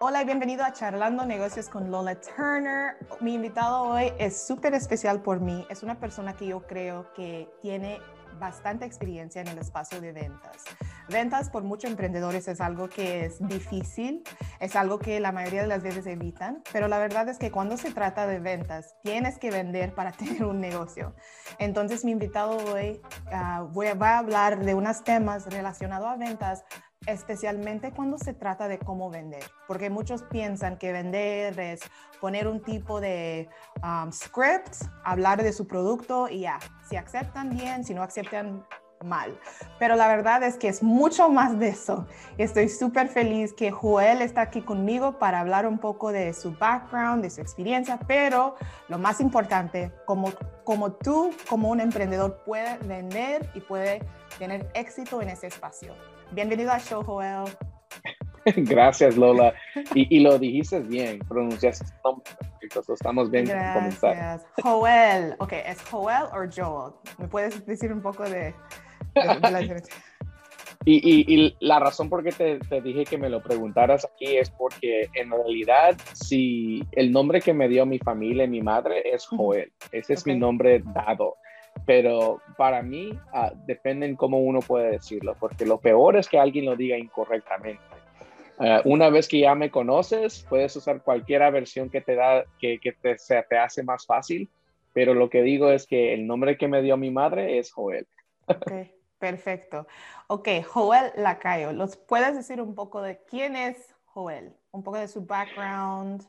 Hola y bienvenido a Charlando Negocios con Lola Turner. Mi invitado hoy es súper especial por mí. Es una persona que yo creo que tiene bastante experiencia en el espacio de ventas. Ventas por muchos emprendedores es algo que es difícil, es algo que la mayoría de las veces evitan, pero la verdad es que cuando se trata de ventas, tienes que vender para tener un negocio. Entonces mi invitado hoy uh, voy a, va a hablar de unos temas relacionados a ventas especialmente cuando se trata de cómo vender, porque muchos piensan que vender es poner un tipo de um, script, hablar de su producto y ya, si aceptan bien, si no aceptan mal. Pero la verdad es que es mucho más de eso. Estoy súper feliz que Joel está aquí conmigo para hablar un poco de su background, de su experiencia, pero lo más importante, como, como tú, como un emprendedor, puede vender y puede tener éxito en ese espacio. Bienvenido al show, Joel. Gracias, Lola. Y, lo dijiste bien, pronunciaste Estamos bien Gracias. Joel. Ok, ¿es Joel o Joel? ¿Me puedes decir un poco de, la diferencia? Y, la razón por qué te, te, dije que me lo preguntaras aquí es porque en realidad si el nombre que me dio mi familia y mi madre es Joel, ese es mi nombre dado pero para mí uh, depende en cómo uno puede decirlo, porque lo peor es que alguien lo diga incorrectamente. Ah, una vez que ya me conoces, puedes usar cualquier versión que te da, que, que te, se te hace más fácil, pero lo que digo es que el nombre que me dio mi madre es Joel. Perfecto. Ok, Joel Lacayo, ¿los puedes decir un poco de quién es Joel? Un poco de su background.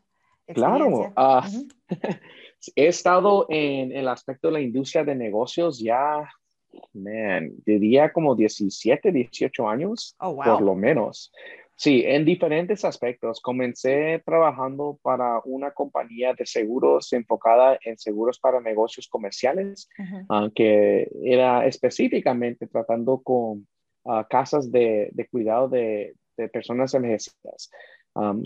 Claro, uh, he estado en el aspecto de la industria de negocios ya, man, diría como 17, 18 años, oh, por lo menos. Sí, en diferentes aspectos. Comencé trabajando para una compañía de seguros enfocada en seguros para negocios comerciales, uh que era específicamente tratando con uh, casas de, de cuidado de, de personas envejecidas. Um,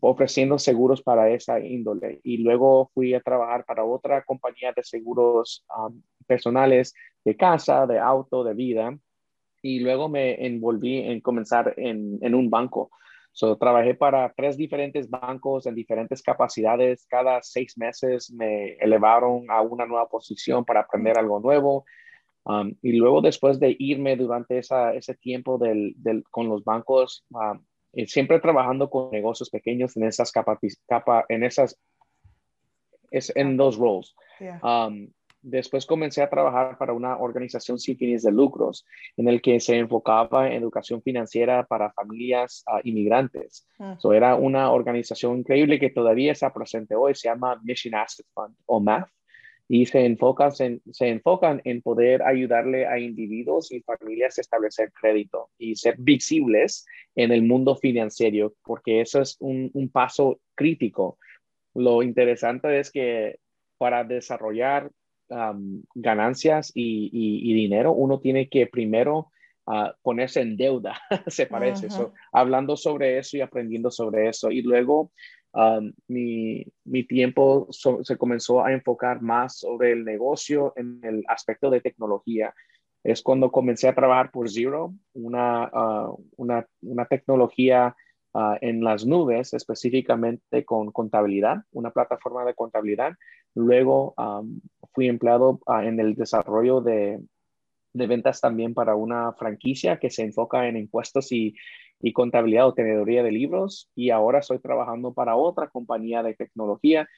ofreciendo seguros para esa índole. Y luego fui a trabajar para otra compañía de seguros um, personales de casa, de auto, de vida. Y luego me envolví en comenzar en, en un banco. So, trabajé para tres diferentes bancos en diferentes capacidades. Cada seis meses me elevaron a una nueva posición para aprender algo nuevo. Um, y luego después de irme durante esa, ese tiempo del, del, con los bancos, eh, siempre trabajando con negocios pequeños en esas capas, capa, en esas, es en dos roles. Um, después comencé a trabajar para una organización sin fines de lucros, en el que se enfocaba en educación financiera para familias uh, inmigrantes. Mm. era una organización increíble que todavía está presente hoy, se llama Mission Asset Fund o MAF y se enfocan, se, enfocan en poder ayudarle a individuos y familias a establecer crédito y ser visibles en el mundo financiero, porque eso es un, un paso crítico. Lo interesante es que para desarrollar ganancias y, y, dinero, uno tiene que primero uh, ponerse en deuda, se parece. eso hablando sobre eso y aprendiendo sobre eso. Y luego Um, mi, mi, tiempo se comenzó a enfocar más sobre el negocio en el aspecto de tecnología. Es cuando comencé a trabajar por Zero, una, uh, una, una, tecnología uh, en las nubes, específicamente con contabilidad, una plataforma de contabilidad. Luego um, fui empleado uh, en el desarrollo de, de ventas también para una franquicia que se enfoca en impuestos y, contabilidad o tenedoría de libros y ahora estoy trabajando para otra compañía de tecnología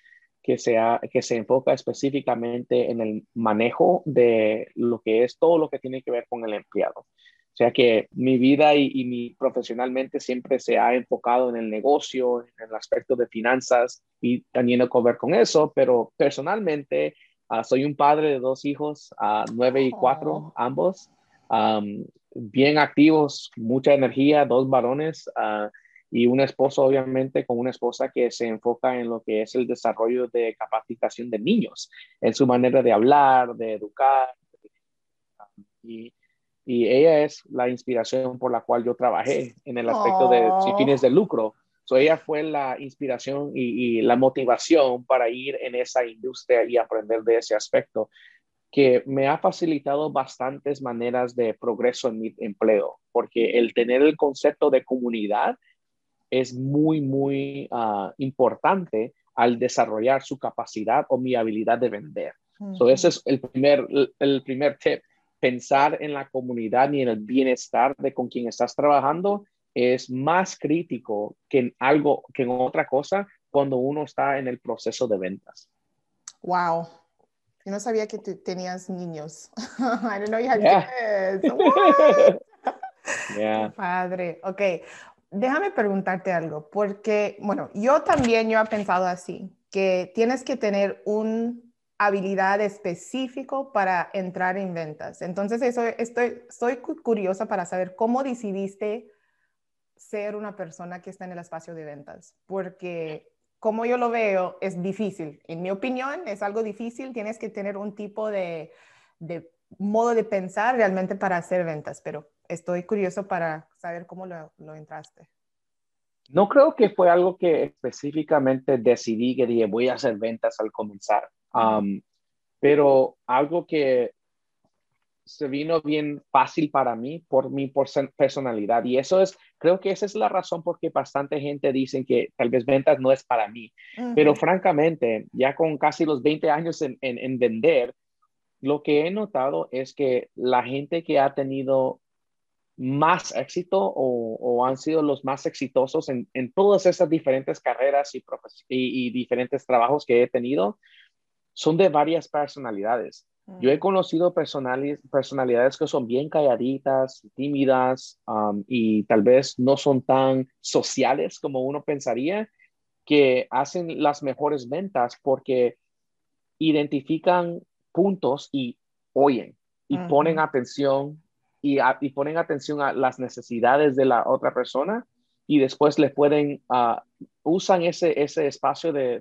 que, sea, que se enfoca específicamente en el manejo de lo que es todo lo que tiene que ver con el empleado. O sea que mi vida y, mi profesionalmente siempre se ha enfocado en el negocio, en el aspecto de finanzas y teniendo que ver con eso, pero personalmente ah, soy un padre de dos hijos, uh, nueve y cuatro, oh. ambos bien activos, mucha energía, dos varones ah, y un esposo, obviamente, con una esposa que se enfoca en lo que es el desarrollo de capacitación de niños, en su manera de hablar, de educar. Y, y ella es la inspiración por la cual yo trabajé en el aspecto de fines de lucro. So ella fue la inspiración y, y, la motivación para ir en esa industria y aprender de ese aspecto que me ha facilitado bastantes maneras de progreso en mi empleo, porque el tener el concepto de comunidad es muy, muy ah, importante al desarrollar su capacidad o mi habilidad de vender. So, ese es el primer, el primer tip. Pensar en la comunidad y en el bienestar de con quien estás trabajando es más crítico que en algo, que en otra cosa cuando uno está en el proceso de ventas. Wow. Yo no sabía que tenías niños. I didn't know you had kids. yeah. padre. Ok. Déjame preguntarte algo, porque, bueno, yo también yo he pensado así, que tienes que tener una habilidad específico para entrar en ventas. Entonces, eso estoy, estoy curiosa para saber cómo decidiste ser una persona que está en el espacio de ventas, porque como yo lo veo, es difícil. En mi opinión, es algo difícil. Tienes que tener un tipo de, de modo de pensar realmente para hacer ventas, pero estoy curioso para saber cómo lo, lo, entraste. No creo que fue algo que específicamente decidí que dije voy a hacer ventas al comenzar, um, pero algo que se vino bien fácil para mí por mi personalidad. Y eso es, creo que esa es la razón por que bastante gente dice que tal vez ventas no es para mí, pero francamente, ya con casi los 20 años en, en, vender, lo que he notado es que la gente que ha tenido más éxito o, o han sido los más exitosos en, en todas esas diferentes carreras y, y, y diferentes trabajos que he tenido son de varias personalidades yo he conocido personalidades que son bien calladitas, tímidas um, y tal vez no son tan sociales como uno pensaría, que hacen las mejores ventas porque identifican puntos y oyen y ponen atención y, ponen atención a las necesidades de la otra persona y después le pueden, uh, usan ese, ese espacio de,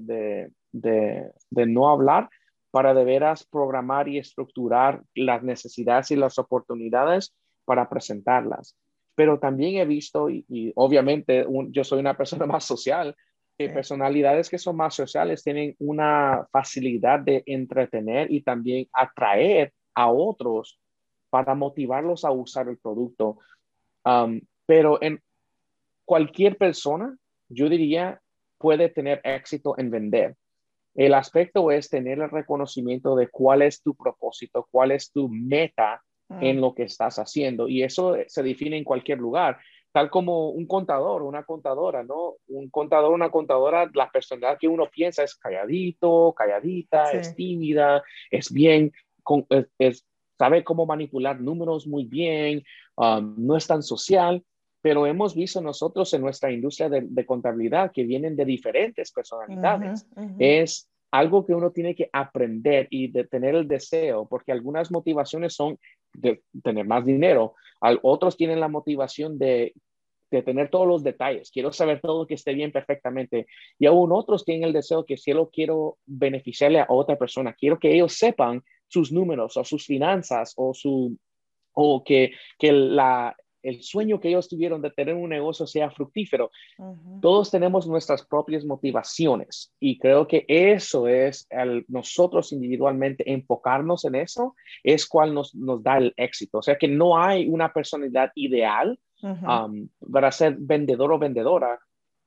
de no hablar para de veras programar y estructurar las necesidades y las oportunidades para presentarlas. Pero también he visto, y, obviamente yo soy una persona más social, que personalidades que son más sociales tienen una facilidad de entretener y también atraer a otros para motivarlos a usar el producto. Um, pero en cualquier persona, yo diría, puede tener éxito en vender. El aspecto es tener el reconocimiento de cuál es tu propósito, cuál es tu meta en mm. lo que estás haciendo. Y eso se define en cualquier lugar, tal como un contador, una contadora, ¿no? Un contador, una contadora, la personalidad que uno piensa es calladito, calladita, es tímida, es bien, es, sabe cómo manipular números muy bien, um, no es tan social pero hemos visto nosotros en nuestra industria de, contabilidad que vienen de diferentes personalidades. Es algo que uno tiene que aprender y de tener el deseo, porque algunas motivaciones son de tener más dinero, otros tienen la motivación de, de tener todos los detalles, quiero saber todo que esté bien perfectamente, y aún otros tienen el deseo que si yo quiero beneficiarle a otra persona, quiero que ellos sepan sus números o sus finanzas o su o que, que la, el sueño que ellos tuvieron de tener un negocio sea fructífero. Todos tenemos nuestras propias motivaciones y creo que eso es el, nosotros individualmente enfocarnos en eso es cual nos, nos da el éxito. O sea que no hay una personalidad ideal um, para ser vendedor o vendedora.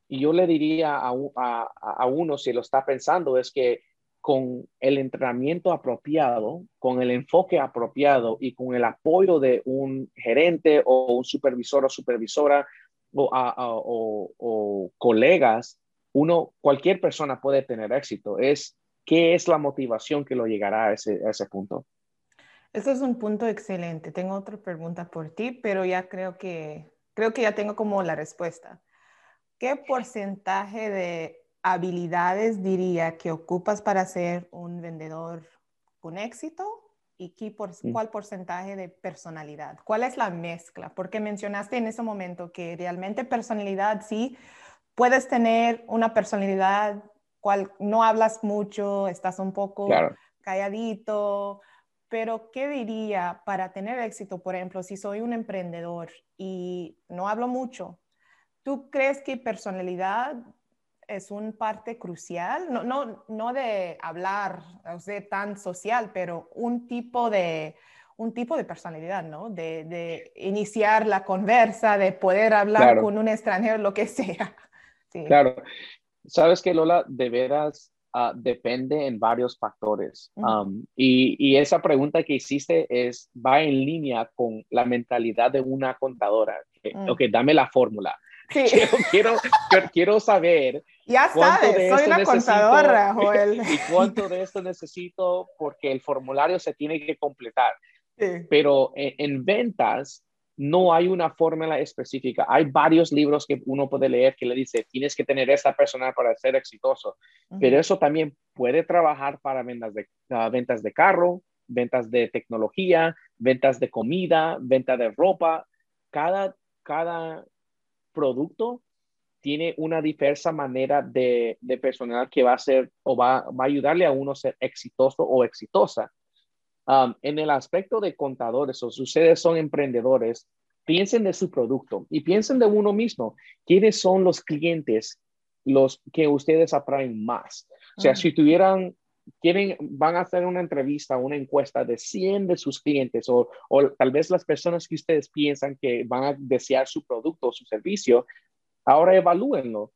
Y yo le diría a, a, a uno, si lo está pensando, es que con el entrenamiento apropiado, con el enfoque apropiado y con el apoyo de un gerente o un supervisor o supervisora o, colegas, uno, cualquier persona puede tener éxito. Es qué es la motivación que lo llegará a ese, a ese punto. Ese es un punto excelente. Tengo otra pregunta por ti, pero ya creo que, creo que ya tengo como la respuesta. ¿Qué porcentaje de habilidades diría que ocupas para ser un vendedor con éxito y qué por, cuál porcentaje de personalidad? ¿Cuál es la mezcla? Porque mencionaste en ese momento que realmente personalidad sí, puedes tener una personalidad cual no hablas mucho, estás un poco calladito, pero ¿qué diría para tener éxito? Por ejemplo, si soy un emprendedor y no hablo mucho, ¿tú crees que personalidad es un parte crucial, no, no, no de hablar o tan social, pero un tipo de, un tipo de personalidad, ¿no? De, de iniciar la conversa, de poder hablar con un extranjero, lo que sea. Claro. Sabes que Lola, de veras ah, depende en varios factores. Um, y, esa pregunta que hiciste es, va en línea con la mentalidad de una contadora. Mm. Ok, dame la fórmula. Sí. Quiero, quiero, saber. Ya sabes, soy una contadora, Joel. Y, cuánto de esto necesito porque el formulario se tiene que completar. Pero en, ventas no hay una fórmula específica. Hay varios libros que uno puede leer que le dice, tienes que tener esta persona para ser exitoso. Pero eso también puede trabajar para ventas de, ah, ventas de carro, ventas de tecnología, ventas de comida, venta de ropa. Cada, cada producto tiene una diversa manera de, de personal que va a ser o va, va, a ayudarle a uno a ser exitoso o exitosa. Um, en el aspecto de contadores o si ustedes son emprendedores, piensen de su producto y piensen de uno mismo. ¿Quiénes son los clientes los que ustedes atraen más? O sea, si tuvieran quieren, van a hacer una entrevista, una encuesta de 100 de sus clientes o, o, tal vez las personas que ustedes piensan que van a desear su producto o su servicio, ahora evalúenlo.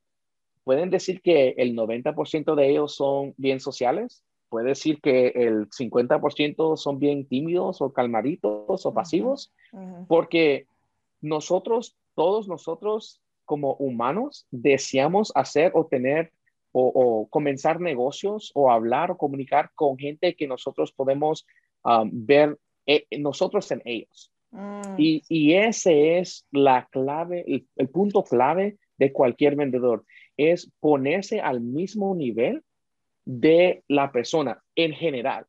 Pueden decir que el 90% de ellos son bien sociales, puede decir que el 50% son bien tímidos o calmaditos o pasivos, porque nosotros, todos nosotros como humanos, deseamos hacer o tener o, comenzar negocios o hablar o comunicar con gente que nosotros podemos um, ver eh, nosotros en ellos. Mm. Y, y, ese es la clave, el, punto clave de cualquier vendedor, es ponerse al mismo nivel de la persona en general.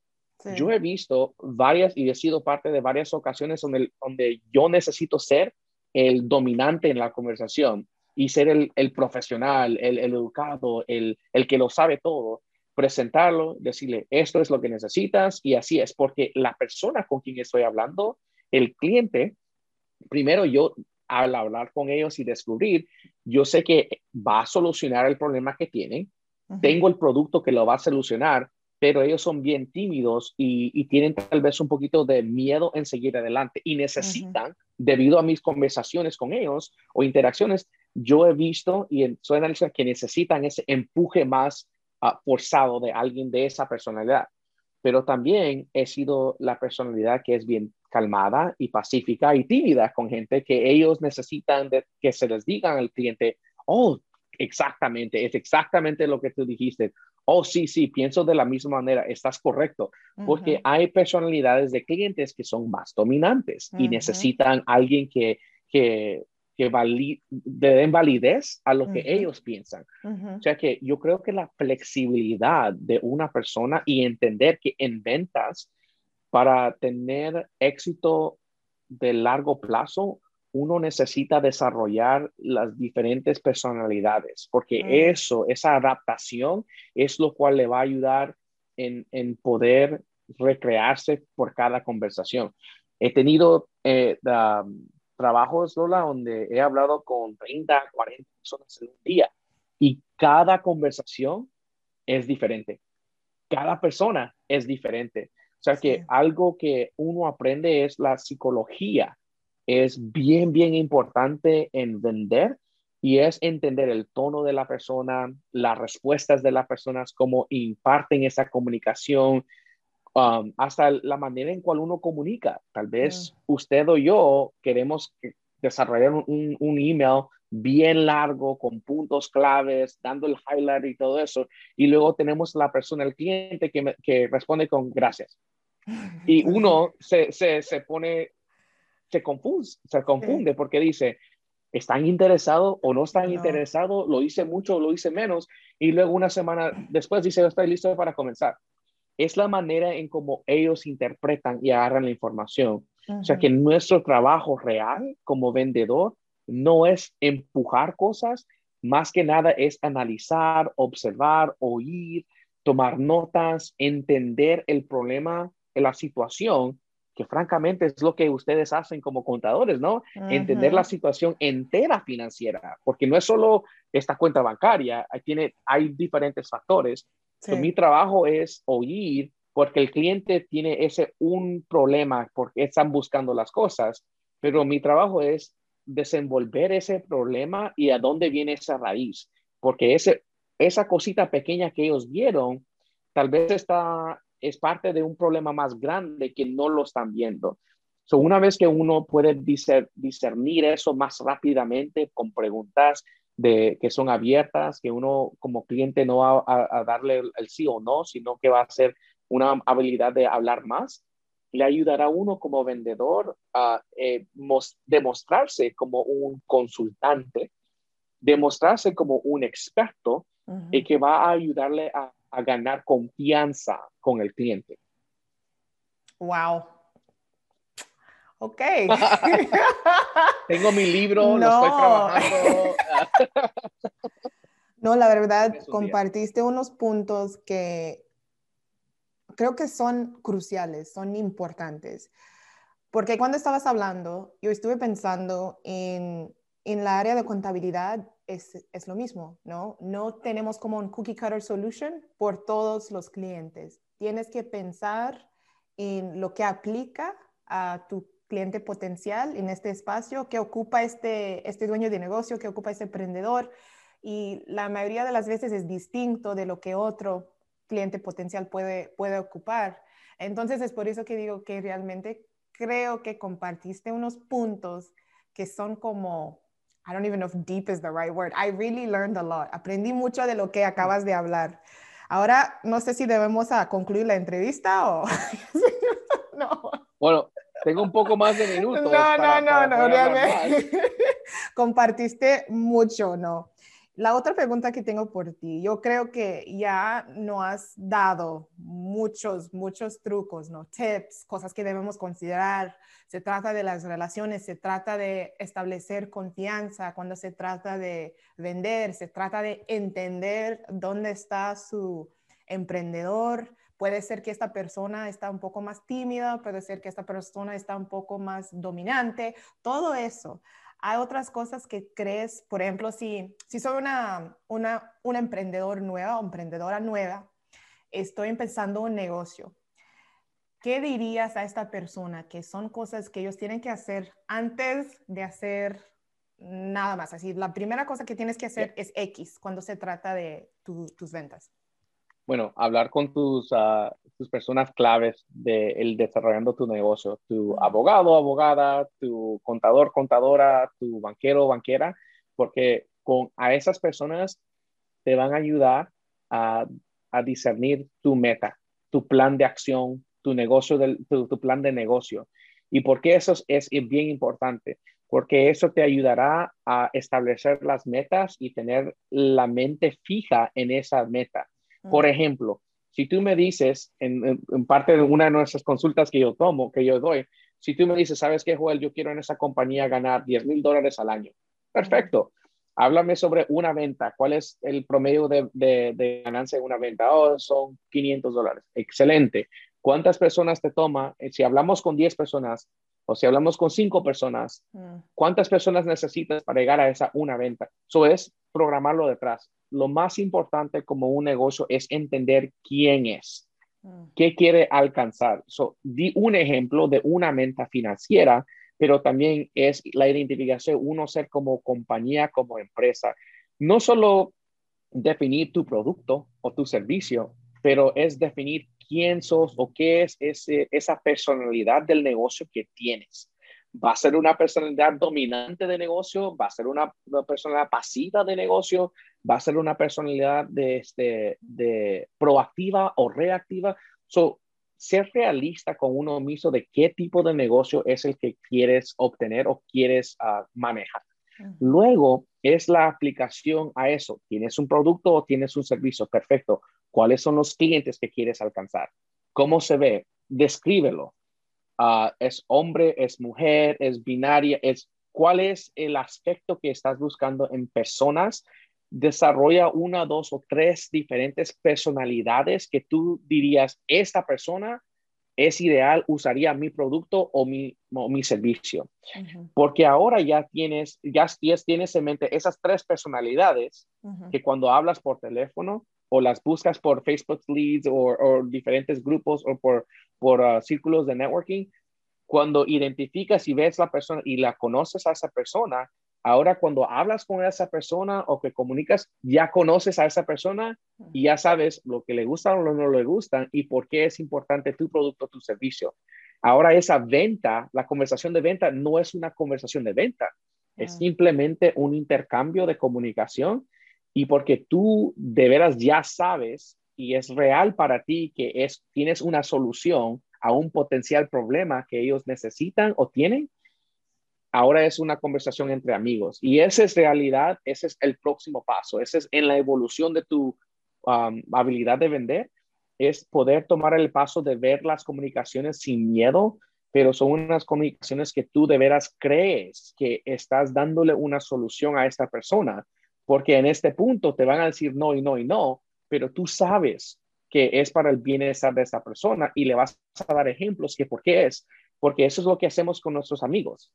Yo he visto varias y he sido parte de varias ocasiones donde, donde yo necesito ser el dominante en la conversación y ser el, el profesional, el, el educado, el, el, que lo sabe todo, presentarlo, decirle, esto es lo que necesitas y así es, porque la persona con quien estoy hablando, el cliente, primero yo al hablar con ellos y descubrir, yo sé que va a solucionar el problema que tienen, tengo el producto que lo va a solucionar, pero ellos son bien tímidos y, y, tienen tal vez un poquito de miedo en seguir adelante y necesitan, debido a mis conversaciones con ellos o interacciones, yo he visto y soy analista que necesitan ese empuje más ah, forzado de alguien de esa personalidad. Pero también he sido la personalidad que es bien calmada y pacífica y tímida con gente que ellos necesitan de, que se les digan al cliente, oh, exactamente, es exactamente lo que tú dijiste. Oh, sí, sí, pienso de la misma manera, estás correcto, porque hay personalidades de clientes que son más dominantes y necesitan alguien que, que que den validez a lo que ellos piensan. O sea que yo creo que la flexibilidad de una persona y entender que en ventas, para tener éxito de largo plazo, uno necesita desarrollar las diferentes personalidades, porque mm. eso, esa adaptación es lo cual le va a ayudar en, en poder recrearse por cada conversación. He tenido eh, trabajos, Lola, donde he hablado con 30, 40 personas en un día y cada conversación es diferente. Cada persona es diferente. O sea que algo que uno aprende es la psicología. Es bien, bien importante en vender y es entender el tono de la persona, las respuestas de las personas, cómo imparten esa comunicación, Um, hasta la manera en cual uno comunica. Tal vez mm. usted o yo queremos desarrollar un, un, email bien largo, con puntos claves, dando el highlight y todo eso, y luego tenemos la persona, el cliente, que, que responde con gracias. Y uno se, se, se pone, se confunde, se confunde porque dice, ¿están interesados o no están interesados? ¿Lo hice mucho o lo hice menos? Y luego una semana después dice, estoy listo para comenzar es la manera en cómo ellos interpretan y agarran la información. O sea que nuestro trabajo real como vendedor no es empujar cosas, más que nada es analizar, observar, oír, tomar notas, entender el problema, la situación, que francamente es lo que ustedes hacen como contadores, ¿no? Entender la situación entera financiera, porque no es solo esta cuenta bancaria, tiene, hay diferentes factores mi trabajo es oír porque el cliente tiene ese un problema porque están buscando las cosas, pero mi trabajo es desenvolver ese problema y a dónde viene esa raíz. porque ese, esa cosita pequeña que ellos vieron, tal vez está, es parte de un problema más grande que no lo están viendo. So, una vez que uno puede discernir eso más rápidamente con preguntas de, que son abiertas, que uno como cliente no va a, darle el, sí o no, sino que va a ser una habilidad de hablar más, le ayudará a uno como vendedor a eh, demostrarse como un consultante, demostrarse como un experto y que va a ayudarle a, ganar confianza con el cliente. Wow. Ok. Tengo mi libro, lo estoy trabajando. no, la verdad, compartiste unos puntos que creo que son cruciales, son importantes. Porque cuando estabas hablando, yo estuve pensando en, en la área de contabilidad, es, es, lo mismo, ¿no? No tenemos como un cookie cutter solution por todos los clientes. Tienes que pensar en lo que aplica a tu cliente potencial en este espacio, que ocupa este, este dueño de negocio, que ocupa este emprendedor. Y la mayoría de las veces es distinto de lo que otro cliente potencial puede, puede ocupar. Entonces es por eso que digo que realmente creo que compartiste unos puntos que son como, I don't even know if deep is the right word. I really learned a lot. Aprendí mucho de lo que acabas de hablar. Ahora, no sé si debemos a concluir la entrevista o... no. Bueno, tengo un poco más de minutos. No, no, no, no, realmente. Compartiste mucho, ¿no? La otra pregunta que tengo por ti, yo creo que ya no has dado muchos, muchos trucos, ¿no? Tips, cosas que debemos considerar. Se trata de las relaciones, se trata de establecer confianza cuando se trata de vender, se trata de entender dónde está su emprendedor. Puede ser que esta persona está un poco más tímida, puede ser que esta persona está un poco más dominante, todo eso. Hay otras cosas que crees, por ejemplo, si, si soy una, una, una emprendedor nueva o emprendedora nueva, estoy empezando un negocio. ¿Qué dirías a esta persona que son cosas que ellos tienen que hacer antes de hacer nada más? Así, la primera cosa que tienes que hacer es X cuando se trata de tus ventas bueno, hablar con tus, uh, tus personas claves de el desarrollando tu negocio, tu abogado, abogada, tu contador, contadora, tu banquero, banquera, porque con a esas personas te van a ayudar a, a discernir tu meta, tu plan de acción, tu negocio, del, tu, tu plan de negocio. ¿Y por qué eso es, es bien importante? Porque eso te ayudará a establecer las metas y tener la mente fija en esa meta por ejemplo, si tú me dices, en, parte de una de nuestras consultas que yo tomo, que yo doy, si tú me dices, ¿sabes qué, Joel? Yo quiero en esa compañía ganar 10 mil dólares al año. Perfecto. Háblame sobre una venta. ¿Cuál es el promedio de, de, ganancia de una venta? Oh, son 500 dólares. Excelente. ¿Cuántas personas te toma? Eh, si hablamos con 10 personas o si hablamos con 5 personas, ¿cuántas personas necesitas para llegar a esa una venta? Eso es programarlo detrás lo más importante como un negocio es entender quién es, mm. qué quiere alcanzar. So, di un ejemplo de una meta financiera, pero también es la identificación, uno ser como compañía, como empresa. No solo definir tu producto o tu servicio, pero es definir quién sos o qué es ese, esa personalidad del negocio que tienes va a ser una personalidad dominante de negocio, va a ser una, una personalidad pasiva de negocio, va a ser una personalidad de, este, de proactiva o reactiva. So, ser realista con uno mismo de qué tipo de negocio es el que quieres obtener o quieres ah, manejar. Luego es la aplicación a eso. Tienes un producto o tienes un servicio. Perfecto. ¿Cuáles son los clientes que quieres alcanzar? ¿Cómo se ve? Descríbelo. Ah, ¿Es hombre, es mujer, es binaria? Es, ¿Cuál es el aspecto que estás buscando en personas desarrolla una, dos o tres diferentes personalidades que tú dirías, esta persona es ideal, usaría mi producto o mi, mi servicio. Porque ahora ya tienes, ya, tienes en mente esas tres personalidades que cuando hablas por teléfono o las buscas por Facebook Leads o, diferentes grupos o por, por uh, círculos de networking, cuando identificas y ves la persona y la conoces a esa persona, Ahora, cuando hablas con esa persona o que comunicas, ya conoces a esa persona y ya sabes lo que le gusta o no le gustan y por qué es importante tu producto, tu servicio. Ahora, esa venta, la conversación de venta no es una conversación de venta, es simplemente un intercambio de comunicación y porque tú de veras ya sabes y es real para ti que es, tienes una solución a un potencial problema que ellos necesitan o tienen, ahora es una conversación entre amigos. Y esa es realidad, ese es el próximo paso, ese es en la evolución de tu um, habilidad de vender, es poder tomar el paso de ver las comunicaciones sin miedo, pero son unas comunicaciones que tú de veras crees que estás dándole una solución a esta persona, porque en este punto te van a decir no y no y no, pero tú sabes que es para el bienestar de esa persona y le vas a dar ejemplos que por qué es, porque eso es lo que hacemos con nuestros amigos.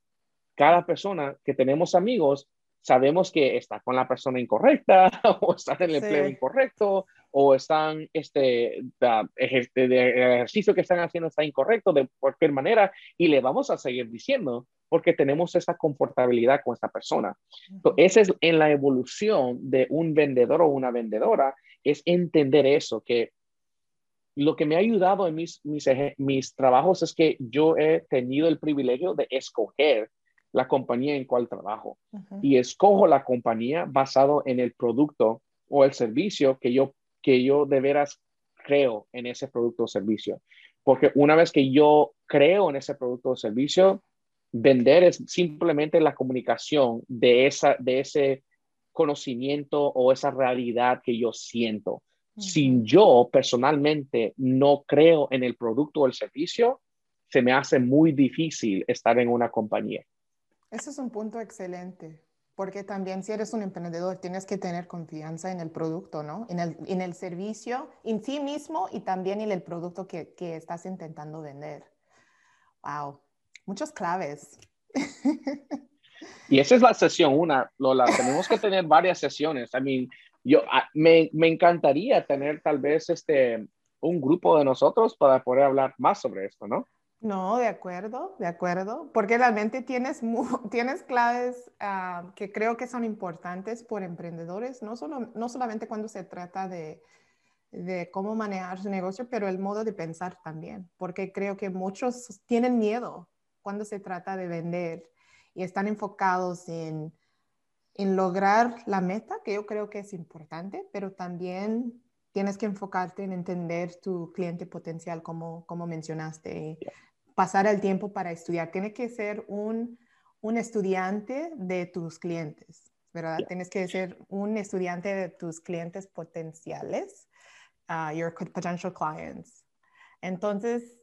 Cada persona que tenemos amigos, sabemos que está con la persona incorrecta o están en el empleo incorrecto o están, este, el ejercicio que están haciendo está incorrecto de cualquier manera y le vamos a seguir diciendo porque tenemos esa confortabilidad con esta persona. esa es en la evolución de un vendedor o una vendedora, es entender eso, que lo que me ha ayudado en mis, mis, mis trabajos es que yo he tenido el privilegio de escoger la compañía en cual trabajo. Y escojo la compañía basado en el producto o el servicio que yo, que yo de veras creo en ese producto o servicio. Porque una vez que yo creo en ese producto o servicio, vender es simplemente la comunicación de, esa, de ese conocimiento o esa realidad que yo siento. Si yo personalmente no creo en el producto o el servicio, se me hace muy difícil estar en una compañía. Ese es un punto excelente, porque también si eres un emprendedor tienes que tener confianza en el producto, ¿no? En el, en el servicio, en sí mismo y también en el producto que, que estás intentando vender. Wow, muchas claves. Y esa es la sesión una, Lola. Tenemos que tener varias sesiones. I mean, yo, ah, me, me encantaría tener tal vez este, un grupo de nosotros para poder hablar más sobre esto, ¿no? No, de acuerdo, de acuerdo, porque realmente tienes, tienes claves ah, que creo que son importantes por emprendedores, no, solo, no solamente cuando se trata de, de cómo manejar su negocio, pero el modo de pensar también, porque creo que muchos tienen miedo cuando se trata de vender y están enfocados en, en lograr la meta, que yo creo que es importante, pero también tienes que enfocarte en entender tu cliente potencial, como, como mencionaste, pasar el tiempo para estudiar. Tienes que ser un, un estudiante de tus clientes, ¿verdad? Tienes que ser un estudiante de tus clientes potenciales, uh, your potential clients. Entonces,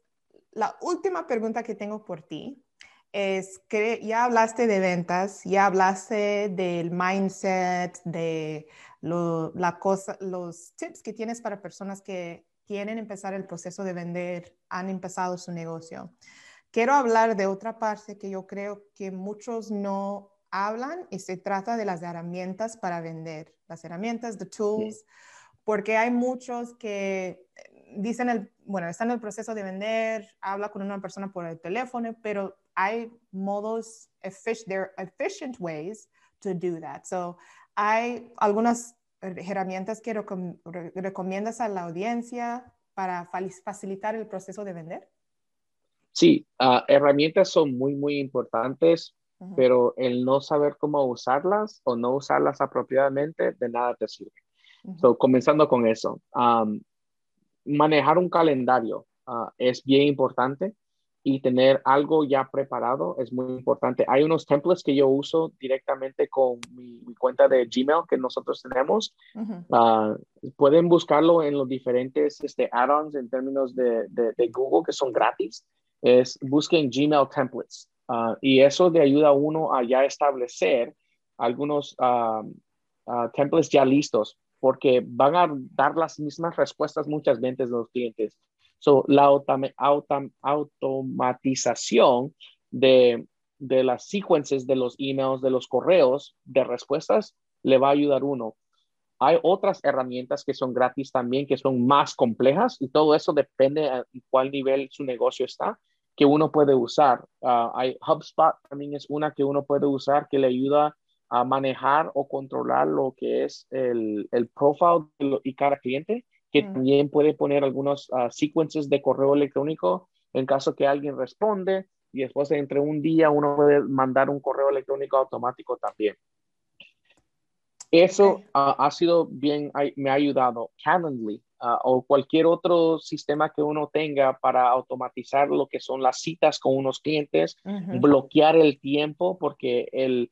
la última pregunta que tengo por ti es que ya hablaste de ventas, ya hablaste del mindset, de la cosa, los tips que tienes para personas que quieren empezar el proceso de vender, han empezado su negocio. Quiero hablar de otra parte que yo creo que muchos no hablan y se trata de las herramientas para vender, las herramientas, the tools, porque hay muchos que dicen, el, bueno, están en el proceso de vender, habla con una persona por el teléfono, pero hay modos, there are efficient ways to do that. So, hay algunas herramientas que recomiendas a la audiencia para facilitar el proceso de vender? Sí, ah, herramientas son muy, muy importantes, pero el no saber cómo usarlas o no usarlas apropiadamente, de nada te sirve. comenzando con eso, manejar un calendario ah, es bien importante y tener algo ya preparado es muy importante. Hay unos templates que yo uso directamente con mi, cuenta de Gmail que nosotros tenemos. Ah, pueden buscarlo en los diferentes este, add-ons en términos de, de, Google que son gratis. Es busquen Gmail templates uh, y eso le ayuda a uno a ya establecer algunos uh, templates ya listos porque van a dar las mismas respuestas muchas veces los clientes So, la automatización de, de las secuencias de los emails, de los correos de respuestas, le va a ayudar uno. Hay otras herramientas que son gratis también, que son más complejas y todo eso depende de cuál nivel su negocio está, que uno puede usar. Ah, hay HubSpot también es una que uno puede usar que le ayuda a manejar o controlar lo que es el, el profile y cada cliente, que también puede poner algunos uh, sequences de correo electrónico en caso que alguien responde y después entre un día uno puede mandar un correo electrónico automático también. Eso ha sido bien, me ha ayudado. Calendly uh, o cualquier otro sistema que uno tenga para automatizar lo que son las citas con unos clientes, bloquear el tiempo, porque el,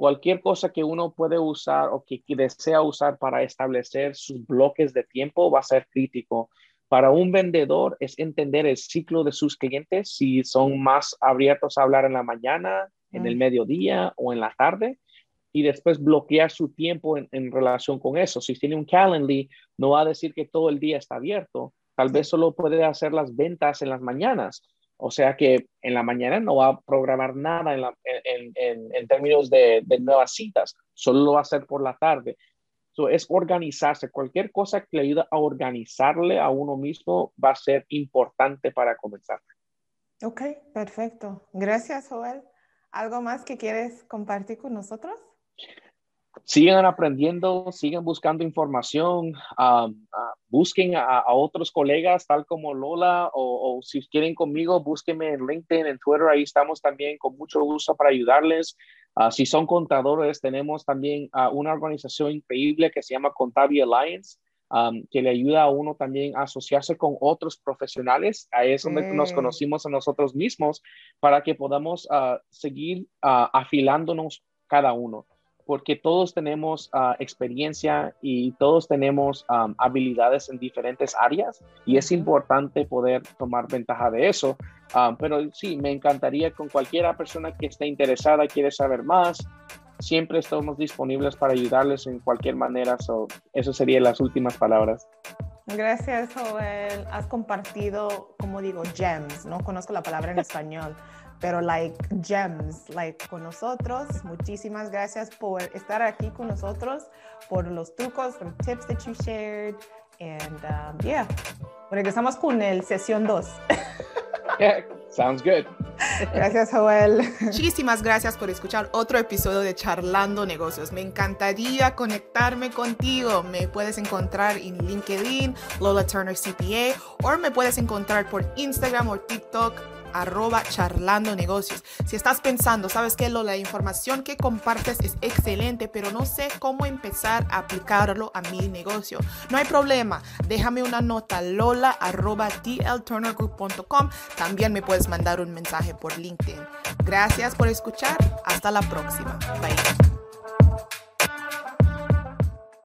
cualquier cosa que uno puede usar o que, desea usar para establecer sus bloques de tiempo va a ser crítico. Para un vendedor es entender el ciclo de sus clientes, si son más abiertos a hablar en la mañana, en el mediodía o en la tarde, y después bloquear su tiempo en, relación con eso. Si tiene un Calendly, no va a decir que todo el día está abierto, tal vez solo puede hacer las ventas en las mañanas o sea que en la mañana no va a programar nada en, términos de, nuevas citas, solo lo va a hacer por la tarde. So, es organizarse. Cualquier cosa que le ayude a organizarle a uno mismo va a ser importante para comenzar. Ok, perfecto. Gracias, Joel. ¿Algo más que quieres compartir con nosotros? Sigan aprendiendo, sigan buscando información, busquen a, otros colegas tal como Lola o, si quieren conmigo, búsquenme en LinkedIn, en Twitter, ahí estamos también con mucho gusto para ayudarles. Ah, si son contadores, tenemos también ah, una organización increíble que se llama Contavi Alliance. que le ayuda a uno también a asociarse con otros profesionales. A eso nos conocimos a nosotros mismos para que podamos ah, seguir afilándonos cada uno porque todos tenemos ah, experiencia y todos tenemos habilidades en diferentes áreas y es importante poder tomar ventaja de eso. pero sí, me encantaría con cualquiera persona que esté interesada, quiere saber más, siempre estamos disponibles para ayudarles en cualquier manera. So, eso serían las últimas palabras. Gracias, Joel. Has compartido, como digo, gems, no conozco la palabra en español, pero like gems, like con nosotros. Muchísimas gracias por estar aquí con nosotros, por los trucos, por tips that you shared. And um, yeah, regresamos con el sesión 2. yeah, sounds good. Gracias, Joel. Muchísimas gracias por escuchar otro episodio de Charlando Negocios. Me encantaría conectarme contigo. Me puedes encontrar en LinkedIn, Lola Turner CPA, o me puedes encontrar por Instagram o TikTok arroba charlando negocios. Si estás pensando, sabes que la información que compartes es excelente, pero no sé cómo empezar a aplicarlo a mi negocio. No hay problema, déjame una nota lola arroba dlturnergroup.com. También me puedes mandar un mensaje por LinkedIn. Gracias por escuchar. Hasta la próxima. Bye.